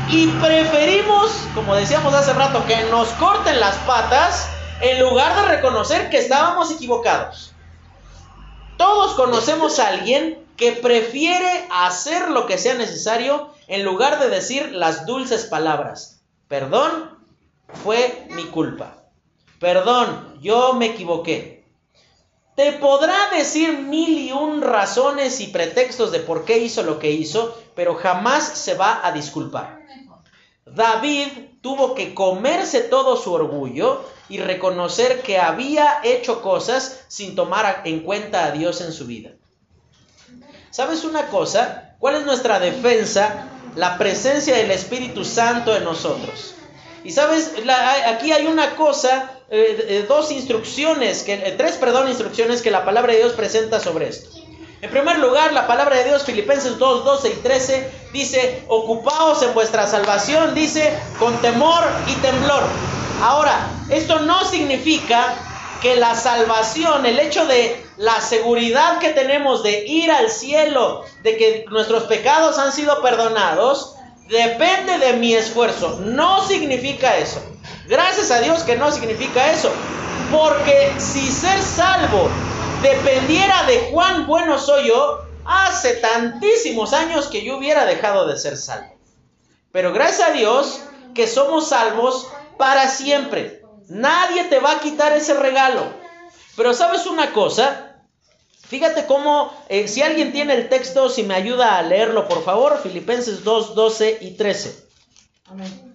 Y preferimos, como decíamos hace rato, que nos corten las patas en lugar de reconocer que estábamos equivocados. Todos conocemos a alguien que prefiere hacer lo que sea necesario en lugar de decir las dulces palabras. Perdón, fue mi culpa. Perdón, yo me equivoqué. Te podrá decir mil y un razones y pretextos de por qué hizo lo que hizo, pero jamás se va a disculpar. David tuvo que comerse todo su orgullo y reconocer que había hecho cosas sin tomar en cuenta a Dios en su vida. ¿Sabes una cosa? ¿Cuál es nuestra defensa? La presencia del Espíritu Santo en nosotros. Y sabes, aquí hay una cosa, eh, eh, dos instrucciones, que, eh, tres, perdón, instrucciones que la palabra de Dios presenta sobre esto. En primer lugar, la palabra de Dios, Filipenses 2, 12 y 13, dice, ocupaos en vuestra salvación, dice, con temor y temblor. Ahora, esto no significa que la salvación, el hecho de la seguridad que tenemos de ir al cielo, de que nuestros pecados han sido perdonados, depende de mi esfuerzo. No significa eso. Gracias a Dios que no significa eso. Porque si ser salvo dependiera de cuán bueno soy yo, hace tantísimos años que yo hubiera dejado de ser salvo. Pero gracias a Dios que somos salvos para siempre. Nadie te va a quitar ese regalo. Pero sabes una cosa, fíjate cómo, eh, si alguien tiene el texto, si me ayuda a leerlo, por favor, Filipenses 2, 12 y 13. Amén.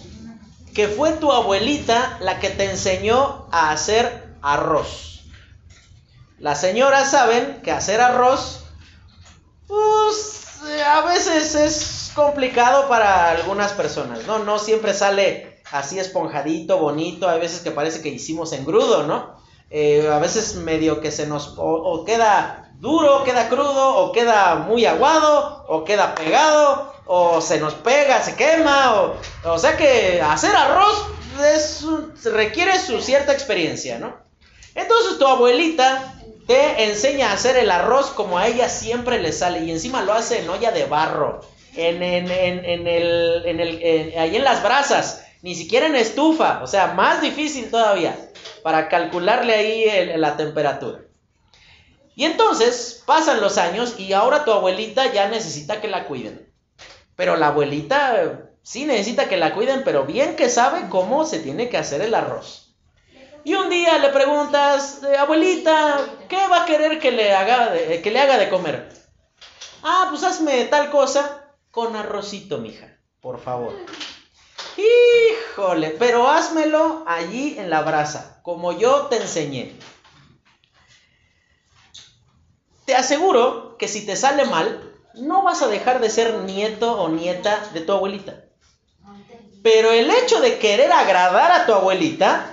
que fue tu abuelita la que te enseñó a hacer arroz. Las señoras saben que hacer arroz, pues a veces es complicado para algunas personas, ¿no? No siempre sale así esponjadito, bonito, hay veces que parece que hicimos engrudo, ¿no? Eh, a veces medio que se nos o, queda duro, queda crudo, o queda muy aguado, o queda pegado, o se nos pega, se quema, o, o sea que hacer arroz requiere su cierta experiencia, ¿no? Entonces tu abuelita te enseña a hacer el arroz como a ella siempre le sale y encima lo hace en olla de barro, en, en, en, el, en el, ahí en las brasas, ni siquiera en estufa, o sea, más difícil todavía para calcularle ahí la temperatura. Y entonces pasan los años y ahora tu abuelita ya necesita que la cuiden. Pero la abuelita sí necesita que la cuiden, pero bien que sabe cómo se tiene que hacer el arroz. Y un día le preguntas, eh, abuelita, ¿qué va a querer que le haga de, que le haga de comer? Ah, pues hazme tal cosa con arrocito, mija, por favor. híjole, pero házmelo allí en la brasa, como yo te enseñé. Te aseguro que si te sale mal, no vas a dejar de ser nieto o nieta de tu abuelita. Pero el hecho de querer agradar a tu abuelita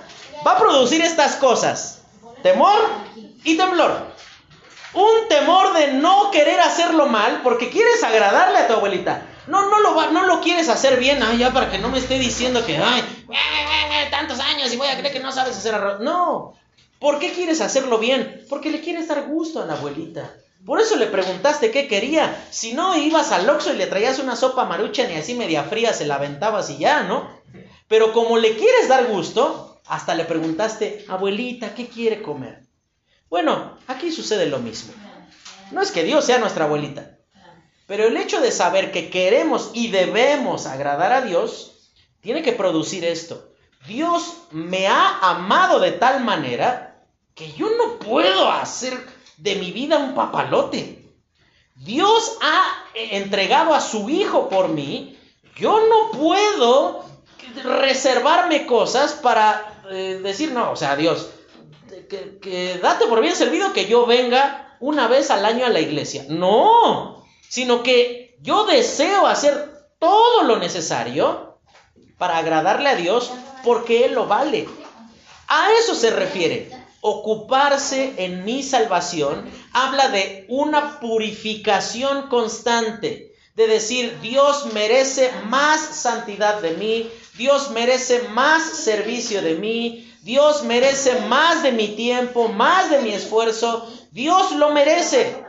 va a producir estas cosas. Temor y temblor. Un temor de no querer hacerlo mal porque quieres agradarle a tu abuelita. No, no lo, no lo quieres hacer bien, ay, ya para que no me esté diciendo que, ay, tantos años y voy a creer que no sabes hacer arroz. No. ¿Por qué quieres hacerlo bien? Porque le quieres dar gusto a la abuelita. Por eso le preguntaste qué quería. Si no, ibas al Oxxo y le traías una sopa marucha ni así media fría se la aventabas y ya, ¿no? Pero como le quieres dar gusto, hasta le preguntaste, abuelita, ¿qué quiere comer? Bueno, aquí sucede lo mismo. No es que Dios sea nuestra abuelita, pero el hecho de saber que queremos y debemos agradar a Dios, tiene que producir esto. Dios me ha amado de tal manera que yo no puedo hacer de mi vida un papalote. Dios ha entregado a su Hijo por mí. Yo no puedo reservarme cosas para eh, decir, no, o sea, Dios, que, date por bien servido que yo venga una vez al año a la iglesia. No, sino que yo deseo hacer todo lo necesario para agradarle a Dios porque Él lo vale. A eso se refiere ocuparse en mi salvación habla de una purificación constante, de decir, Dios merece más santidad de mí, Dios merece más servicio de mí, Dios merece más de mi tiempo, más de mi esfuerzo, Dios lo merece.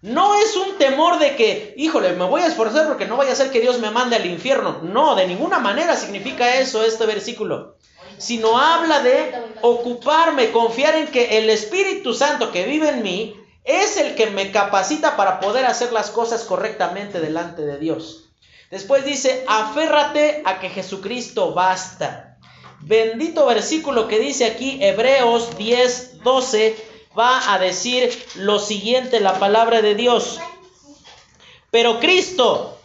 No es un temor de que, híjole, me voy a esforzar porque no vaya a ser que Dios me mande al infierno. No, de ninguna manera significa eso este versículo sino habla de ocuparme, confiar en que el Espíritu Santo que vive en mí es el que me capacita para poder hacer las cosas correctamente delante de Dios. Después dice, aférrate a que Jesucristo basta. Bendito versículo que dice aquí Hebreos 10, 12, va a decir lo siguiente, la palabra de Dios. Pero Cristo,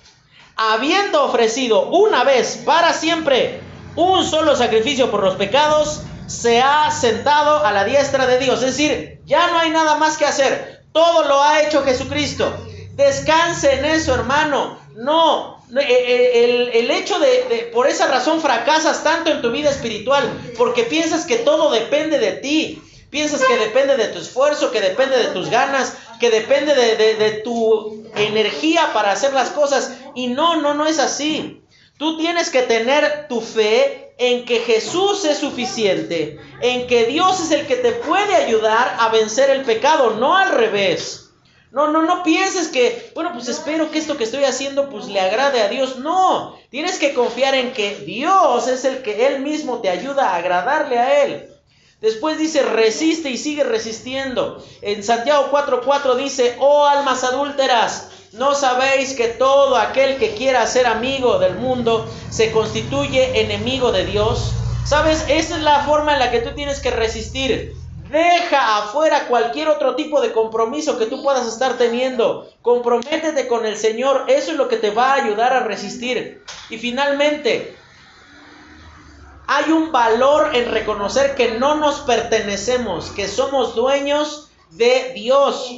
habiendo ofrecido una vez para siempre un solo sacrificio por los pecados, se ha sentado a la diestra de Dios. Es decir, ya no hay nada más que hacer. Todo lo ha hecho Jesucristo. Descanse en eso, hermano. No, eh, eh, el, hecho de, por esa razón fracasas tanto en tu vida espiritual, porque piensas que todo depende de ti. Piensas que depende de tu esfuerzo, que depende de tus ganas, que depende de, de tu energía para hacer las cosas. Y no, no, no es así. Tú tienes que tener tu fe en que Jesús es suficiente, en que Dios es el que te puede ayudar a vencer el pecado, no al revés. No, no, no pienses que, bueno, pues espero que esto que estoy haciendo pues le agrade a Dios. No, tienes que confiar en que Dios es el que Él mismo te ayuda a agradarle a Él. Después dice, resiste y sigue resistiendo. En Santiago 4:4 dice, oh almas adúlteras, ¿No sabéis que todo aquel que quiera ser amigo del mundo se constituye enemigo de Dios? ¿Sabes? Esa es la forma en la que tú tienes que resistir. Deja afuera cualquier otro tipo de compromiso que tú puedas estar teniendo. Comprométete con el Señor. Eso es lo que te va a ayudar a resistir. Y finalmente, hay un valor en reconocer que no nos pertenecemos, que somos dueños de Dios.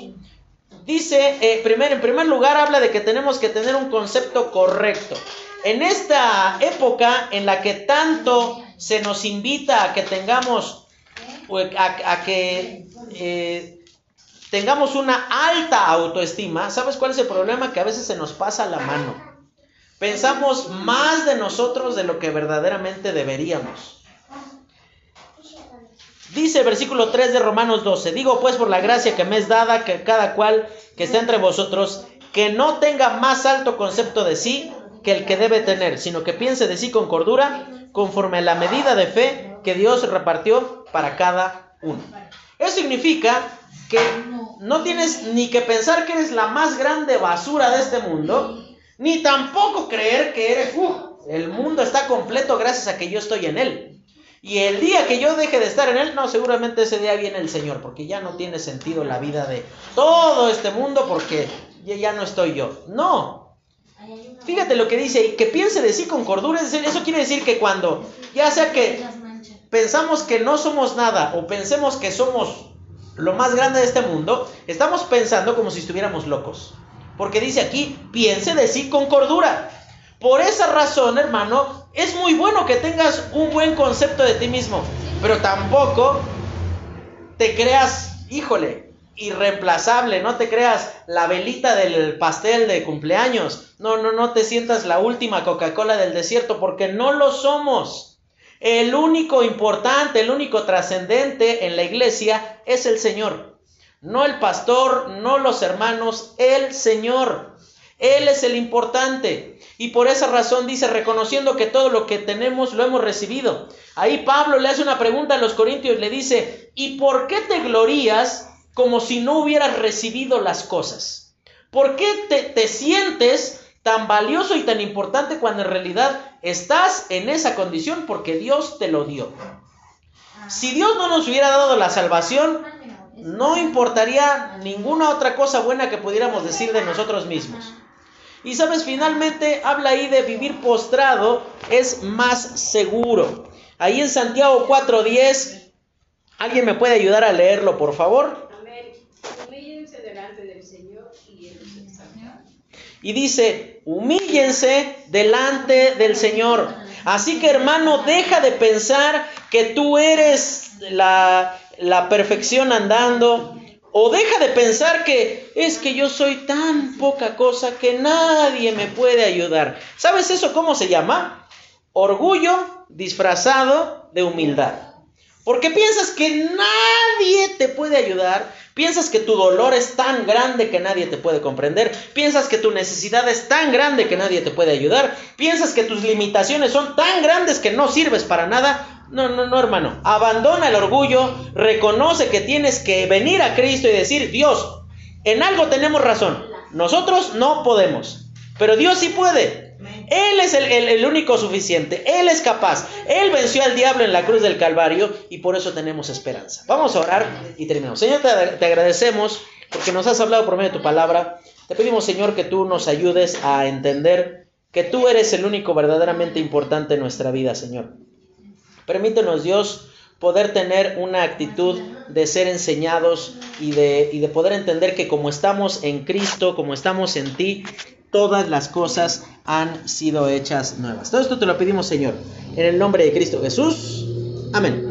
Dice, eh, en primer lugar, habla de que tenemos que tener un concepto correcto. En esta época en la que tanto se nos invita a que tengamos, a, que eh, tengamos una alta autoestima, ¿sabes cuál es el problema? Que a veces se nos pasa la mano. Pensamos más de nosotros de lo que verdaderamente deberíamos. Dice versículo 3 de Romanos 12, digo pues por la gracia que me es dada que cada cual que esté entre vosotros, que no tenga más alto concepto de sí que el que debe tener, sino que piense de sí con cordura, conforme a la medida de fe que Dios repartió para cada uno. Eso significa que no tienes ni que pensar que eres la más grande basura de este mundo, ni tampoco creer que eres, el mundo está completo gracias a que yo estoy en él. Y el día que yo deje de estar en Él, no, seguramente ese día viene el Señor, porque ya no tiene sentido la vida de todo este mundo, porque ya no estoy yo. No. Fíjate lo que dice que piense de sí con cordura, eso quiere decir que cuando, ya sea que pensamos que no somos nada o pensemos que somos lo más grande de este mundo, estamos pensando como si estuviéramos locos. Porque dice aquí, piense de sí con cordura. Por esa razón, hermano, es muy bueno que tengas un buen concepto de ti mismo, pero tampoco te creas, híjole, irreemplazable, no te creas la velita del pastel de cumpleaños, no, no, no te sientas la última Coca-Cola del desierto, porque no lo somos. El único importante, el único trascendente en la iglesia es el Señor. No el pastor, no los hermanos, el Señor. Él es el importante. Y por esa razón dice, reconociendo que todo lo que tenemos lo hemos recibido. Ahí Pablo le hace una pregunta a los corintios le dice, ¿y por qué te glorías como si no hubieras recibido las cosas? ¿Por qué te, sientes tan valioso y tan importante cuando en realidad estás en esa condición? Porque Dios te lo dio. Si Dios no nos hubiera dado la salvación, no importaría ninguna otra cosa buena que pudiéramos decir de nosotros mismos. Y sabes, finalmente habla ahí de vivir postrado es más seguro. Ahí en Santiago 4.10, ¿alguien me puede ayudar a leerlo, por favor? Y dice, humíllense delante del Señor. Así que hermano, deja de pensar que tú eres la, la perfección andando. O deja de pensar que es que yo soy tan poca cosa que nadie me puede ayudar. ¿Sabes eso cómo se llama? Orgullo disfrazado de humildad. Porque piensas que nadie te puede ayudar, piensas que tu dolor es tan grande que nadie te puede comprender, piensas que tu necesidad es tan grande que nadie te puede ayudar, piensas que tus limitaciones son tan grandes que no sirves para nada. No, no, no, hermano. Abandona el orgullo, reconoce que tienes que venir a Cristo y decir, Dios, en algo tenemos razón, nosotros no podemos, pero Dios sí puede. Él es el, único suficiente, Él es capaz, Él venció al diablo en la cruz del Calvario y por eso tenemos esperanza. Vamos a orar y terminamos. Señor, te, te agradecemos porque nos has hablado por medio de tu palabra. Te pedimos, Señor, que tú nos ayudes a entender que tú eres el único verdaderamente importante en nuestra vida, Señor. Permítenos, Dios, poder tener una actitud de ser enseñados y de, y de poder entender que como estamos en Cristo, como estamos en ti, todas las cosas han sido hechas nuevas. Todo esto te lo pedimos, Señor, en el nombre de Cristo Jesús. Amén.